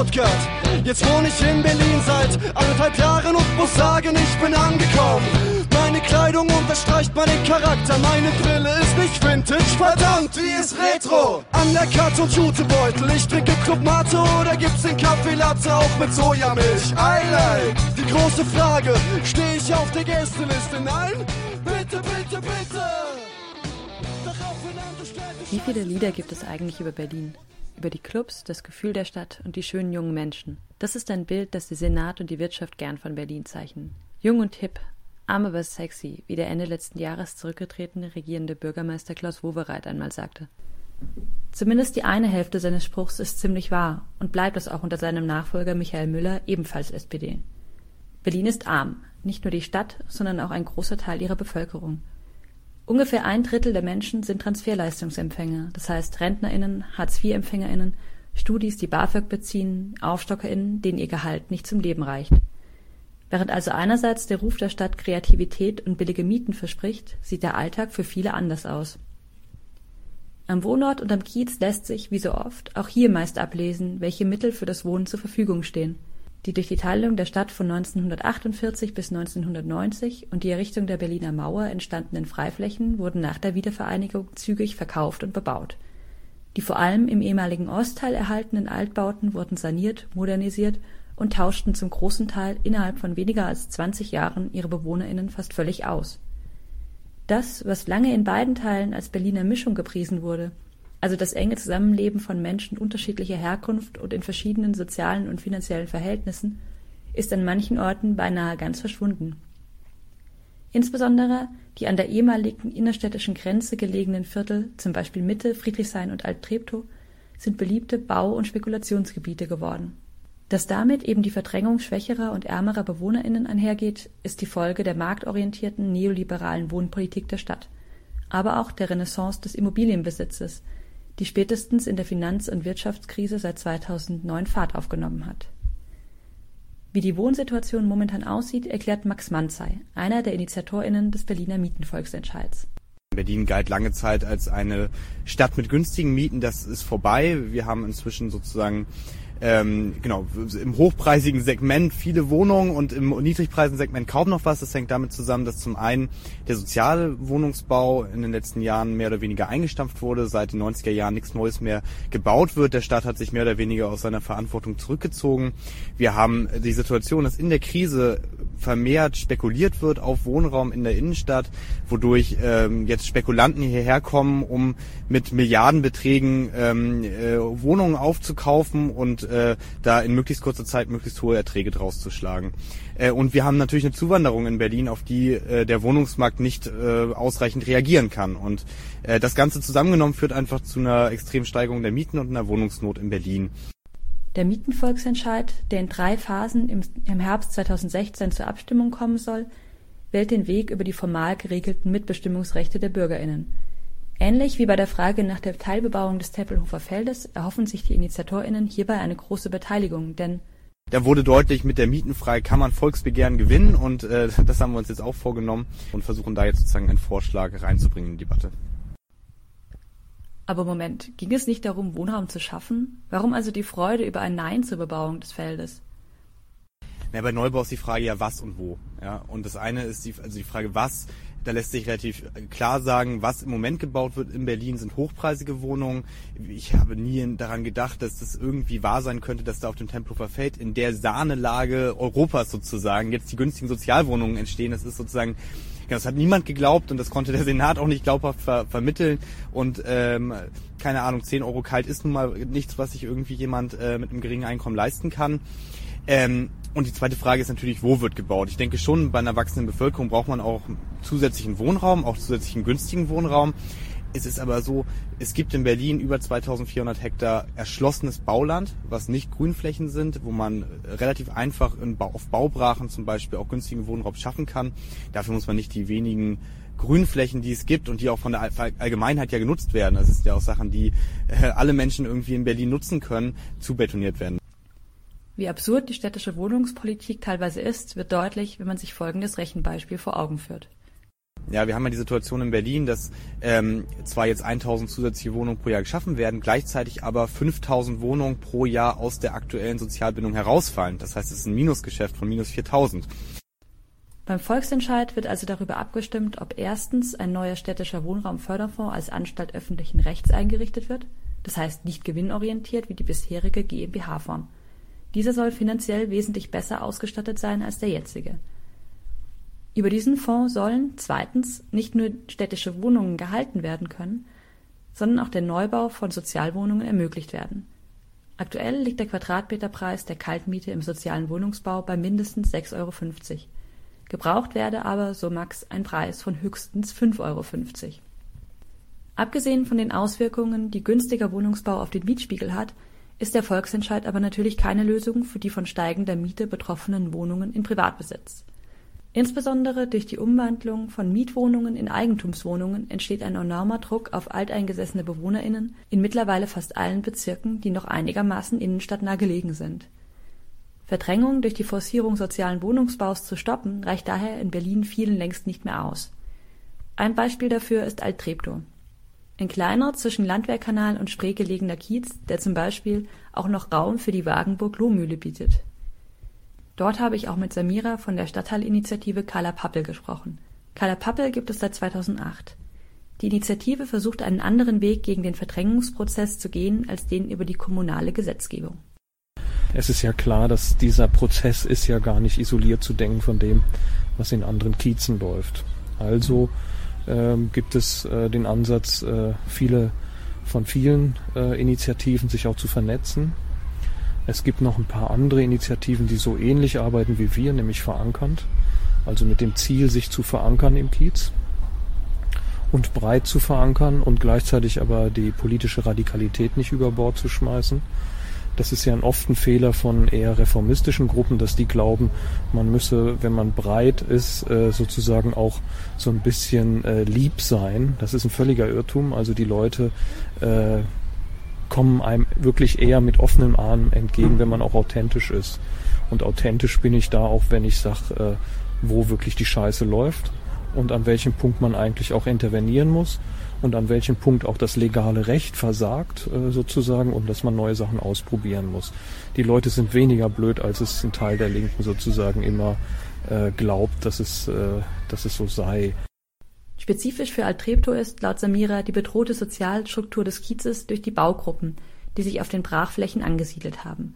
Stuttgart. Jetzt wohne ich in Berlin seit anderthalb Jahren und muss sagen, ich bin angekommen. Meine Kleidung unterstreicht meinen Charakter. Meine Brille ist nicht Vintage, verdammt, die ist Retro. Undercut und Jutebeutel. Ich trinke Club Mate oder gibt's den Kaffee Latte auch mit Sojamilch? I like. Die große Frage, stehe ich auf der Gästeliste? Nein? Bitte, bitte, bitte. Wie viele Lieder gibt es eigentlich über Berlin? Über die Clubs, das Gefühl der Stadt und die schönen jungen Menschen. Das ist ein Bild, das der Senat und die Wirtschaft gern von Berlin zeichnen. Jung und hip, arm aber sexy, wie der Ende letzten Jahres zurückgetretene regierende Bürgermeister Klaus Wowereit einmal sagte. Zumindest die eine Hälfte seines Spruchs ist ziemlich wahr und bleibt es auch unter seinem Nachfolger Michael Müller, ebenfalls SPD. Berlin ist arm, nicht nur die Stadt, sondern auch ein großer Teil ihrer Bevölkerung. Ungefähr ein Drittel der Menschen sind Transferleistungsempfänger, das heißt RentnerInnen, Hartz-IV-EmpfängerInnen, Studis, die BAföG beziehen, AufstockerInnen, denen ihr Gehalt nicht zum Leben reicht. Während also einerseits der Ruf der Stadt Kreativität und billige Mieten verspricht, sieht der Alltag für viele anders aus. Am Wohnort und am Kiez lässt sich, wie so oft, auch hier meist ablesen, welche Mittel für das Wohnen zur Verfügung stehen die durch die Teilung der Stadt von 1948 bis 1990 und die Errichtung der Berliner Mauer entstandenen Freiflächen wurden nach der Wiedervereinigung zügig verkauft und bebaut. Die vor allem im ehemaligen Ostteil erhaltenen Altbauten wurden saniert, modernisiert und tauschten zum großen Teil innerhalb von weniger als 20 Jahren ihre BewohnerInnen fast völlig aus. Das, was lange in beiden Teilen als Berliner Mischung gepriesen wurde also das enge Zusammenleben von Menschen unterschiedlicher Herkunft und in verschiedenen sozialen und finanziellen Verhältnissen, ist an manchen Orten beinahe ganz verschwunden. Insbesondere die an der ehemaligen innerstädtischen Grenze gelegenen Viertel, zum Beispiel Mitte, Friedrichshain und Alt-Treptow, sind beliebte Bau- und Spekulationsgebiete geworden. Dass damit eben die Verdrängung schwächerer und ärmerer BewohnerInnen einhergeht, ist die Folge der marktorientierten neoliberalen Wohnpolitik der Stadt, aber auch der Renaissance des Immobilienbesitzes, die spätestens in der Finanz- und Wirtschaftskrise seit 2009 Fahrt aufgenommen hat. Wie die Wohnsituation momentan aussieht, erklärt Max Manzey, einer der InitiatorInnen des Berliner Mietenvolksentscheids. Berlin galt lange Zeit als eine Stadt mit günstigen Mieten. Das ist vorbei. Wir haben inzwischen sozusagen ähm, genau, im hochpreisigen Segment viele Wohnungen und im niedrigpreisigen Segment kaum noch was. Das hängt damit zusammen, dass zum einen der soziale Wohnungsbau in den letzten Jahren mehr oder weniger eingestampft wurde, seit den 90er Jahren nichts Neues mehr gebaut wird. Der Staat hat sich mehr oder weniger aus seiner Verantwortung zurückgezogen. Wir haben die Situation, dass in der Krise vermehrt spekuliert wird auf Wohnraum in der Innenstadt, wodurch ähm, jetzt Spekulanten hierher kommen, um mit Milliardenbeträgen ähm, äh, Wohnungen aufzukaufen und äh, da in möglichst kurzer Zeit möglichst hohe Erträge draus zu schlagen. Äh, und wir haben natürlich eine Zuwanderung in Berlin, auf die äh, der Wohnungsmarkt nicht äh, ausreichend reagieren kann. Und äh, das Ganze zusammengenommen führt einfach zu einer Extremsteigerung der Mieten und einer Wohnungsnot in Berlin. Der Mietenvolksentscheid, der in drei Phasen im, Herbst 2016 zur Abstimmung kommen soll, wählt den Weg über die formal geregelten Mitbestimmungsrechte der BürgerInnen. Ähnlich wie bei der Frage nach der Teilbebauung des Tempelhofer Feldes erhoffen sich die InitiatorInnen hierbei eine große Beteiligung, denn da wurde deutlich, mit der Mietenfrei kann man Volksbegehren gewinnen und äh, das haben wir uns jetzt auch vorgenommen und versuchen da jetzt sozusagen einen Vorschlag reinzubringen in die Debatte. Aber Moment, ging es nicht darum, Wohnraum zu schaffen? Warum also die Freude über ein Nein zur Bebauung des Feldes? Na, bei Neubau ist die Frage ja was und wo. Ja, und das eine ist die, also die Frage was da lässt sich relativ klar sagen, was im Moment gebaut wird in Berlin sind hochpreisige Wohnungen. Ich habe nie daran gedacht, dass das irgendwie wahr sein könnte, dass da auf dem Tempelhofer Feld in der Sahnelage Europas sozusagen jetzt die günstigen Sozialwohnungen entstehen. Das ist sozusagen das hat niemand geglaubt und das konnte der Senat auch nicht glaubhaft ver vermitteln. Und ähm, keine Ahnung, 10 Euro kalt ist nun mal nichts, was sich irgendwie jemand äh, mit einem geringen Einkommen leisten kann. Ähm, und die zweite Frage ist natürlich, wo wird gebaut? Ich denke schon, bei einer wachsenden Bevölkerung braucht man auch zusätzlichen Wohnraum, auch zusätzlichen günstigen Wohnraum. Es ist aber so, es gibt in Berlin über 2400 Hektar erschlossenes Bauland, was nicht Grünflächen sind, wo man relativ einfach auf Baubrachen zum Beispiel auch günstigen Wohnraum schaffen kann. Dafür muss man nicht die wenigen Grünflächen, die es gibt und die auch von der Allgemeinheit ja genutzt werden, das ist ja auch Sachen, die äh, alle Menschen irgendwie in Berlin nutzen können, zubetoniert werden. Wie absurd die städtische Wohnungspolitik teilweise ist, wird deutlich, wenn man sich folgendes Rechenbeispiel vor Augen führt. Ja, wir haben ja die Situation in Berlin, dass ähm, zwar jetzt 1000 zusätzliche Wohnungen pro Jahr geschaffen werden, gleichzeitig aber 5000 Wohnungen pro Jahr aus der aktuellen Sozialbindung herausfallen. Das heißt, es ist ein Minusgeschäft von minus 4000. Beim Volksentscheid wird also darüber abgestimmt, ob erstens ein neuer städtischer Wohnraumförderfonds als Anstalt öffentlichen Rechts eingerichtet wird, das heißt nicht gewinnorientiert wie die bisherige GmbH-Form. Dieser soll finanziell wesentlich besser ausgestattet sein als der jetzige. Über diesen Fonds sollen zweitens nicht nur städtische Wohnungen gehalten werden können, sondern auch der Neubau von Sozialwohnungen ermöglicht werden. Aktuell liegt der Quadratmeterpreis der Kaltmiete im sozialen Wohnungsbau bei mindestens 6,50 Euro. Gebraucht werde aber, so Max, ein Preis von höchstens 5,50 Euro. Abgesehen von den Auswirkungen, die günstiger Wohnungsbau auf den Mietspiegel hat, ist der Volksentscheid aber natürlich keine Lösung für die von steigender Miete betroffenen Wohnungen in Privatbesitz. Insbesondere durch die Umwandlung von Mietwohnungen in Eigentumswohnungen entsteht ein enormer Druck auf alteingesessene BewohnerInnen in mittlerweile fast allen Bezirken, die noch einigermaßen innenstadtnah gelegen sind. Verdrängung durch die Forcierung sozialen Wohnungsbaus zu stoppen, reicht daher in Berlin vielen längst nicht mehr aus. Ein Beispiel dafür ist Alt-Treptow. Ein kleiner, zwischen Landwehrkanal und Spree gelegener Kiez, der zum Beispiel auch noch Raum für die Wagenburg-Lohmühle bietet Dort habe ich auch mit Samira von der Stadtteilinitiative Kala Pappel gesprochen. Kala Pappel gibt es seit 2008. Die Initiative versucht einen anderen Weg gegen den Verdrängungsprozess zu gehen als den über die kommunale Gesetzgebung. Es ist ja klar, dass dieser Prozess ist ja gar nicht isoliert zu denken von dem, was in anderen Kiezen läuft. Also ähm, gibt es äh, den Ansatz, äh, viele von vielen äh, Initiativen sich auch zu vernetzen es gibt noch ein paar andere Initiativen, die so ähnlich arbeiten wie wir, nämlich verankernd. Also mit dem Ziel, sich zu verankern im Kiez und breit zu verankern und gleichzeitig aber die politische Radikalität nicht über Bord zu schmeißen. Das ist ja ein oft ein Fehler von eher reformistischen Gruppen, dass die glauben, man müsse, wenn man breit ist, äh, sozusagen auch so ein bisschen äh, lieb sein. Das ist ein völliger Irrtum. Also die Leute äh, kommen einem wirklich eher mit offenen Armen entgegen, wenn man auch authentisch ist. Und authentisch bin ich da auch, wenn ich sage, äh, wo wirklich die Scheiße läuft und an welchem Punkt man eigentlich auch intervenieren muss und an welchem Punkt auch das legale Recht versagt äh, sozusagen und dass man neue Sachen ausprobieren muss. Die Leute sind weniger blöd, als es ein Teil der Linken sozusagen immer äh, glaubt, dass es, äh, dass es so sei. Spezifisch für Altreptow ist, laut Samira, die bedrohte Sozialstruktur des Kiezes durch die Baugruppen, die sich auf den Brachflächen angesiedelt haben.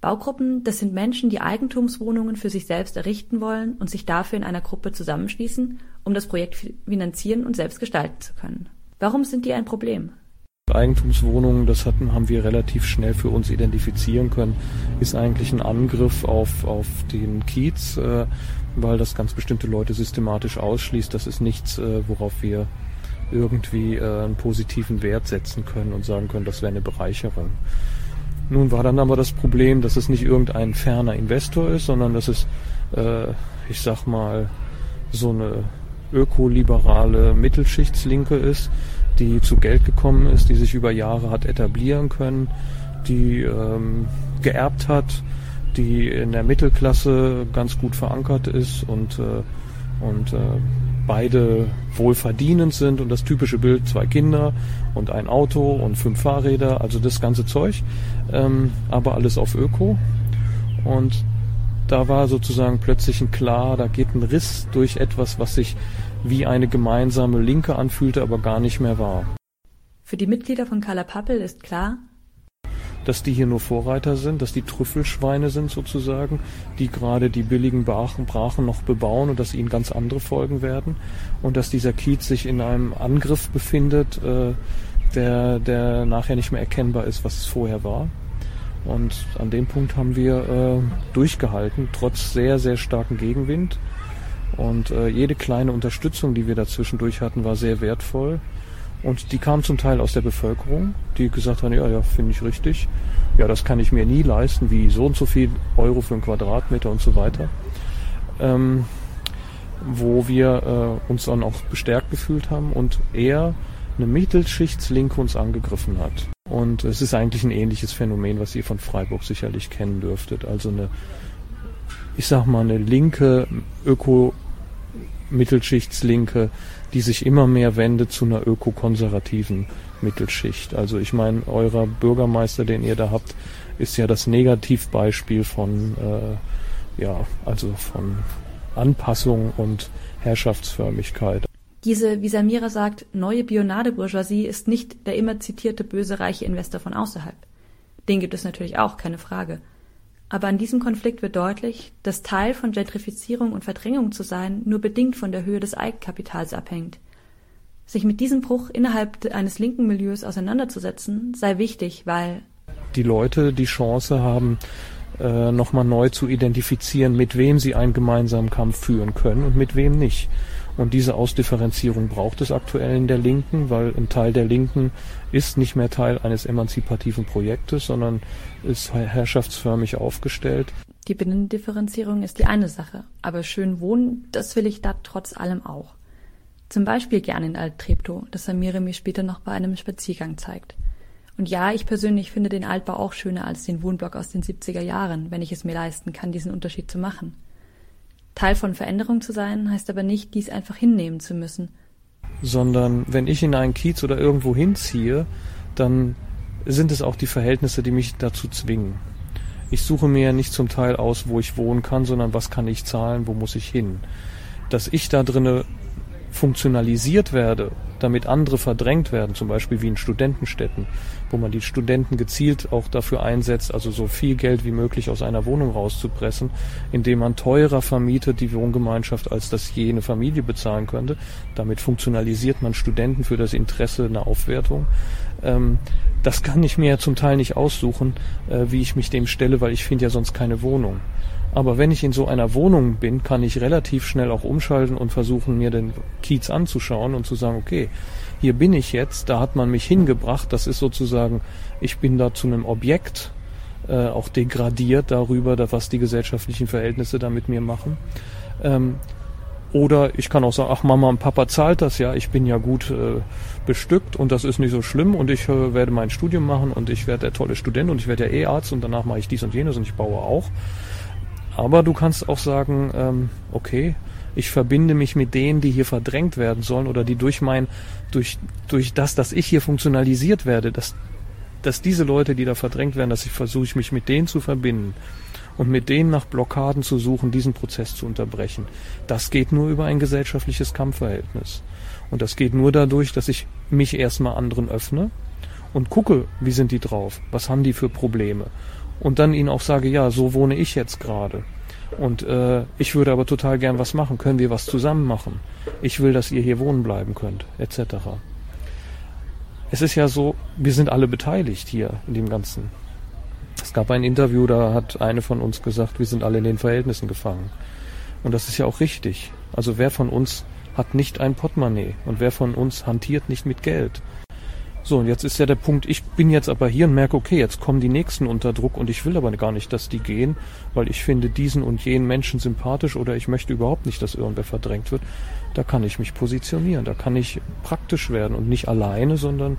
Baugruppen, das sind Menschen, die Eigentumswohnungen für sich selbst errichten wollen und sich dafür in einer Gruppe zusammenschließen, um das Projekt finanzieren und selbst gestalten zu können. Warum sind die ein Problem? Eigentumswohnungen, das hatten, haben wir relativ schnell für uns identifizieren können, ist eigentlich ein Angriff auf, auf den Kiez, äh, weil das ganz bestimmte Leute systematisch ausschließt. Das ist nichts, äh, worauf wir irgendwie äh, einen positiven Wert setzen können und sagen können, das wäre eine Bereicherung. Nun war dann aber das Problem, dass es nicht irgendein ferner Investor ist, sondern dass es, äh, ich sag mal, so eine ökoliberale Mittelschichtslinke ist, die zu Geld gekommen ist, die sich über Jahre hat etablieren können, die ähm, geerbt hat, die in der Mittelklasse ganz gut verankert ist und, äh, und äh, beide wohlverdienend sind und das typische Bild zwei Kinder und ein Auto und fünf Fahrräder, also das ganze Zeug, ähm, aber alles auf Öko. Und da war sozusagen plötzlich ein klar, da geht ein Riss durch etwas, was sich wie eine gemeinsame Linke anfühlte, aber gar nicht mehr war. Für die Mitglieder von Carla Pappel ist klar, dass die hier nur Vorreiter sind, dass die Trüffelschweine sind sozusagen, die gerade die billigen Brachen, Brachen noch bebauen und dass ihnen ganz andere folgen werden und dass dieser Kiez sich in einem Angriff befindet, äh, der, der nachher nicht mehr erkennbar ist, was es vorher war. Und an dem Punkt haben wir äh, durchgehalten, trotz sehr, sehr starken Gegenwind. Und äh, jede kleine Unterstützung, die wir dazwischendurch hatten, war sehr wertvoll. Und die kam zum Teil aus der Bevölkerung, die gesagt haben, ja, ja, finde ich richtig. Ja, das kann ich mir nie leisten, wie so und so viel Euro für einen Quadratmeter und so weiter. Ähm, wo wir äh, uns dann auch bestärkt gefühlt haben und eher eine Mittelschichtslinke uns angegriffen hat. Und es ist eigentlich ein ähnliches Phänomen, was ihr von Freiburg sicherlich kennen dürftet. Also eine, ich sag mal, eine linke Öko Mittelschichtslinke, die sich immer mehr wendet zu einer ökokonservativen Mittelschicht. Also ich meine, eurer Bürgermeister, den ihr da habt, ist ja das Negativbeispiel von, äh, ja, also von Anpassung und Herrschaftsförmigkeit. Diese, wie Samira sagt, neue Bionade-Bourgeoisie ist nicht der immer zitierte böse reiche Investor von außerhalb. Den gibt es natürlich auch, keine Frage. Aber an diesem Konflikt wird deutlich, dass Teil von Gentrifizierung und Verdrängung zu sein nur bedingt von der Höhe des Eigenkapitals abhängt. Sich mit diesem Bruch innerhalb eines linken Milieus auseinanderzusetzen, sei wichtig, weil die Leute die Chance haben, äh, nochmal neu zu identifizieren, mit wem sie einen gemeinsamen Kampf führen können und mit wem nicht. Und diese Ausdifferenzierung braucht es aktuell in der Linken, weil ein Teil der Linken ist nicht mehr Teil eines emanzipativen Projektes, sondern ist herrschaftsförmig aufgestellt. Die Binnendifferenzierung ist die eine Sache, aber schön wohnen, das will ich da trotz allem auch. Zum Beispiel gerne in Alt-Treptow, das Samire mir später noch bei einem Spaziergang zeigt. Und ja, ich persönlich finde den Altbau auch schöner als den Wohnblock aus den 70er Jahren, wenn ich es mir leisten kann, diesen Unterschied zu machen. Teil von Veränderung zu sein, heißt aber nicht, dies einfach hinnehmen zu müssen. Sondern wenn ich in einen Kiez oder irgendwo hinziehe, dann sind es auch die Verhältnisse, die mich dazu zwingen. Ich suche mir ja nicht zum Teil aus, wo ich wohnen kann, sondern was kann ich zahlen, wo muss ich hin. Dass ich da drinne funktionalisiert werde, damit andere verdrängt werden, zum Beispiel wie in Studentenstädten, wo man die Studenten gezielt auch dafür einsetzt, also so viel Geld wie möglich aus einer Wohnung rauszupressen, indem man teurer vermietet die Wohngemeinschaft, als das jene Familie bezahlen könnte. Damit funktionalisiert man Studenten für das Interesse einer Aufwertung. Ähm, das kann ich mir ja zum Teil nicht aussuchen, äh, wie ich mich dem stelle, weil ich finde ja sonst keine Wohnung. Aber wenn ich in so einer Wohnung bin, kann ich relativ schnell auch umschalten und versuchen, mir den Kiez anzuschauen und zu sagen, okay, hier bin ich jetzt, da hat man mich hingebracht, das ist sozusagen, ich bin da zu einem Objekt, äh, auch degradiert darüber, was die gesellschaftlichen Verhältnisse da mit mir machen. Ähm, oder ich kann auch sagen, ach Mama und Papa zahlt das ja, ich bin ja gut äh, bestückt und das ist nicht so schlimm und ich äh, werde mein Studium machen und ich werde der tolle Student und ich werde ja eh Arzt und danach mache ich dies und jenes und ich baue auch. Aber du kannst auch sagen, ähm, okay, ich verbinde mich mit denen, die hier verdrängt werden sollen oder die durch mein, durch, durch das, dass ich hier funktionalisiert werde, dass, dass diese Leute, die da verdrängt werden, dass ich versuche, ich mich mit denen zu verbinden und mit denen nach Blockaden zu suchen, diesen Prozess zu unterbrechen. Das geht nur über ein gesellschaftliches Kampfverhältnis. Und das geht nur dadurch, dass ich mich erstmal anderen öffne und gucke, wie sind die drauf, was haben die für Probleme und dann ihnen auch sage, ja, so wohne ich jetzt gerade. Und äh, ich würde aber total gern was machen. Können wir was zusammen machen? Ich will, dass ihr hier wohnen bleiben könnt, etc. Es ist ja so, wir sind alle beteiligt hier in dem Ganzen. Es gab ein Interview, da hat eine von uns gesagt, wir sind alle in den Verhältnissen gefangen. Und das ist ja auch richtig. Also wer von uns hat nicht ein Portemonnaie und wer von uns hantiert nicht mit Geld? So, und jetzt ist ja der Punkt, ich bin jetzt aber hier und merke, okay, jetzt kommen die Nächsten unter Druck und ich will aber gar nicht, dass die gehen, weil ich finde diesen und jenen Menschen sympathisch oder ich möchte überhaupt nicht, dass irgendwer verdrängt wird. Da kann ich mich positionieren, da kann ich praktisch werden und nicht alleine, sondern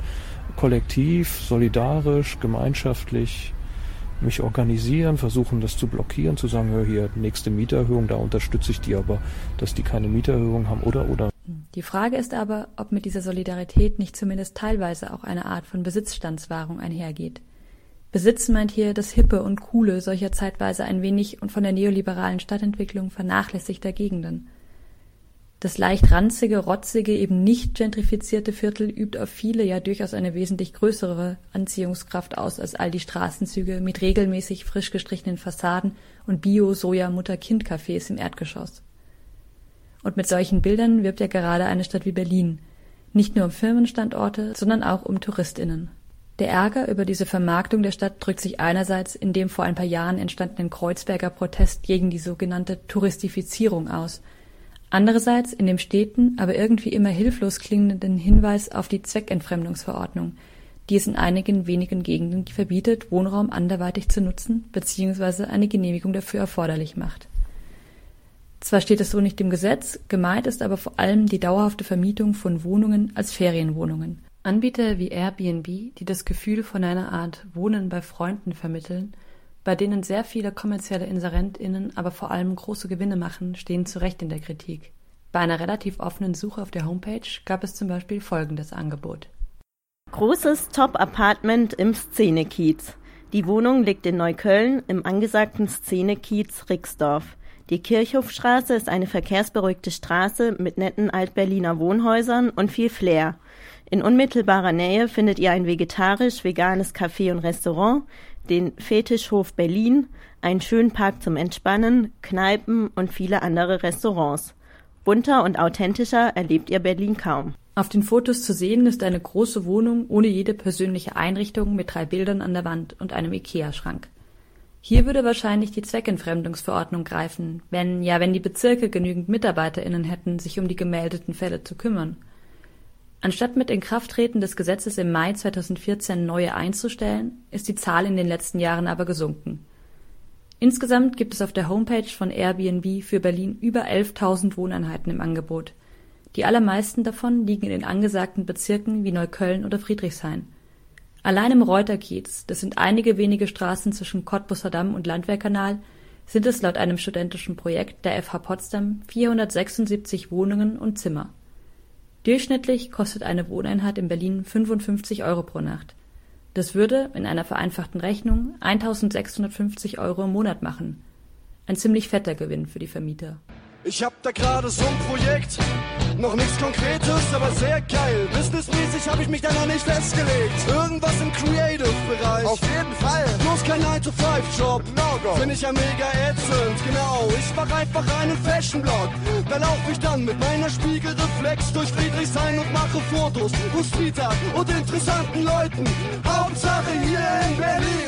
kollektiv, solidarisch, gemeinschaftlich mich organisieren, versuchen das zu blockieren, zu sagen, hör hier, nächste Mieterhöhung, da unterstütze ich die aber, dass die keine Mieterhöhung haben oder oder. Die Frage ist aber, ob mit dieser Solidarität nicht zumindest teilweise auch eine Art von Besitzstandswahrung einhergeht. Besitz meint hier das Hippe und Coole solcher zeitweise ein wenig und von der neoliberalen Stadtentwicklung vernachlässigter Gegenden. Das leicht ranzige, rotzige, eben nicht gentrifizierte Viertel übt auf viele ja durchaus eine wesentlich größere Anziehungskraft aus als all die Straßenzüge mit regelmäßig frisch gestrichenen Fassaden und Bio-Soja-Mutter-Kind-Cafés im Erdgeschoss. Und mit solchen Bildern wirbt ja gerade eine Stadt wie Berlin. Nicht nur um Firmenstandorte, sondern auch um TouristInnen. Der Ärger über diese Vermarktung der Stadt drückt sich einerseits in dem vor ein paar Jahren entstandenen Kreuzberger Protest gegen die sogenannte Touristifizierung aus, andererseits in dem steten, aber irgendwie immer hilflos klingenden Hinweis auf die Zweckentfremdungsverordnung, die es in einigen wenigen Gegenden verbietet, Wohnraum anderweitig zu nutzen bzw. eine Genehmigung dafür erforderlich macht zwar steht es so nicht im Gesetz, gemeint ist aber vor allem die dauerhafte Vermietung von Wohnungen als Ferienwohnungen. Anbieter wie Airbnb, die das Gefühl von einer Art Wohnen bei Freunden vermitteln, bei denen sehr viele kommerzielle InserentInnen aber vor allem große Gewinne machen, stehen zu Recht in der Kritik. Bei einer relativ offenen Suche auf der Homepage gab es zum Beispiel folgendes Angebot. Großes Top-Apartment im Szenekiez. Die Wohnung liegt in Neukölln im angesagten Szenekiez Rixdorf. Die Kirchhofstraße ist eine verkehrsberuhigte Straße mit netten Altberliner Wohnhäusern und viel Flair. In unmittelbarer Nähe findet ihr ein vegetarisch-veganes Café und Restaurant, den Fetischhof Berlin, einen schönen Park zum Entspannen, Kneipen und viele andere Restaurants. Bunter und authentischer erlebt ihr Berlin kaum. Auf den Fotos zu sehen ist eine große Wohnung ohne jede persönliche Einrichtung mit drei Bildern an der Wand und einem Ikea-Schrank. Hier würde wahrscheinlich die Zweckentfremdungsverordnung greifen, wenn, ja, wenn die Bezirke genügend MitarbeiterInnen hätten, sich um die gemeldeten Fälle zu kümmern. Anstatt mit Inkrafttreten des Gesetzes im Mai 2014 neue einzustellen, ist die Zahl in den letzten Jahren aber gesunken. Insgesamt gibt es auf der Homepage von Airbnb für Berlin über 11.000 Wohneinheiten im Angebot. Die allermeisten davon liegen in den angesagten Bezirken wie Neukölln oder Friedrichshain. Allein im Reuterkiez, das sind einige wenige Straßen zwischen Cottbusser Damm und Landwehrkanal, sind es laut einem studentischen Projekt der FH Potsdam 476 Wohnungen und Zimmer. Durchschnittlich kostet eine Wohneinheit in Berlin 55 Euro pro Nacht. Das würde, in einer vereinfachten Rechnung, 1650 Euro im Monat machen. Ein ziemlich fetter Gewinn für die Vermieter. Ich hab da gerade so ein Projekt, noch nichts Konkretes, aber sehr geil. Businessmäßig hab ich mich da noch nicht festgelegt. Irgendwas im Creative-Bereich. Auf jeden Fall. Bloß kein 9-to-5-Job. No-Go. Finde ich ja mega ätzend, genau. Ich mach einfach einen Fashion-Blog. Da lauf ich dann mit meiner Spiegelreflex durch Friedrichshain und mache Fotos und Street Art und interessanten Leuten. Hauptsache hier in Berlin.